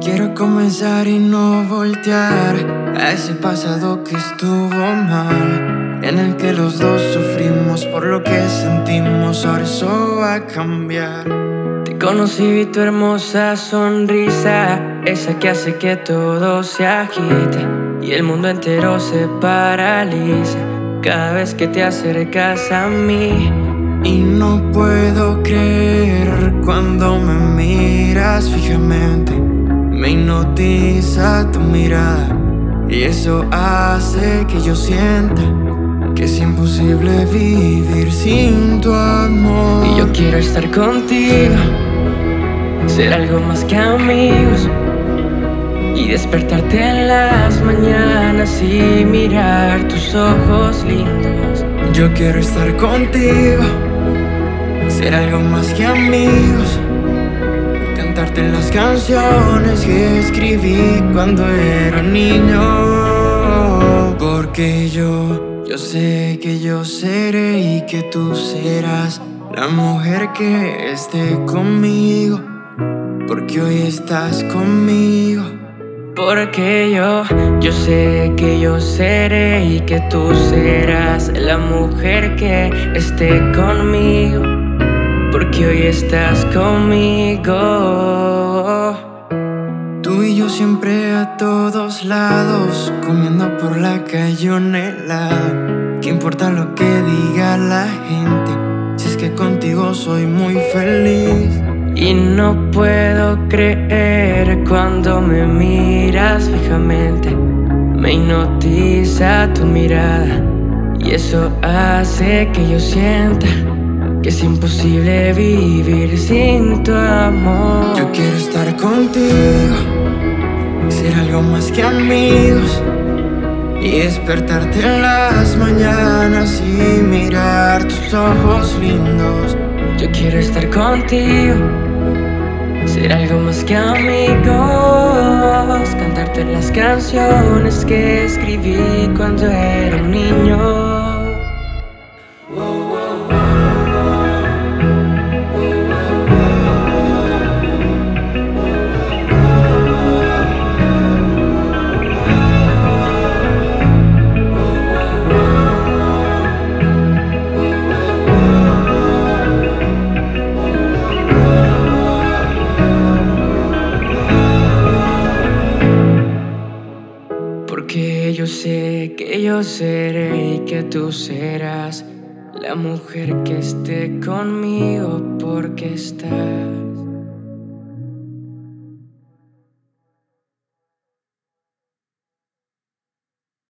Quiero comenzar y no voltear a ese pasado que estuvo mal, en el que los dos sufrimos por lo que sentimos, ahora eso va a cambiar. Te conocí, vi tu hermosa sonrisa, esa que hace que todo se agite y el mundo entero se paraliza cada vez que te acercas a mí. Y no puedo creer cuando me miras hipnotiza tu mirada y eso hace que yo sienta que es imposible vivir sin tu amor. Y yo quiero estar contigo, ser algo más que amigos y despertarte en las mañanas y mirar tus ojos lindos. Yo quiero estar contigo, ser algo más que amigos cantarte las canciones que escribí cuando era niño. Porque yo, yo sé que yo seré y que tú serás la mujer que esté conmigo. Porque hoy estás conmigo. Porque yo, yo sé que yo seré y que tú serás la mujer que esté conmigo porque hoy estás conmigo. Tú y yo siempre a todos lados, comiendo por la cayonela. ¿Qué importa lo que diga la gente? Si es que contigo soy muy feliz. Y no puedo creer cuando me miras fijamente. Me hipnotiza tu mirada y eso hace que yo sienta que es imposible vivir sin tu amor. Yo quiero estar contigo, ser algo más que amigos y despertarte en las mañanas y mirar tus ojos lindos. Yo quiero estar contigo, ser algo más que amigos, cantarte las canciones que escribí cuando era un niño. Yo sé que yo seré y que tú serás la mujer que esté conmigo porque está.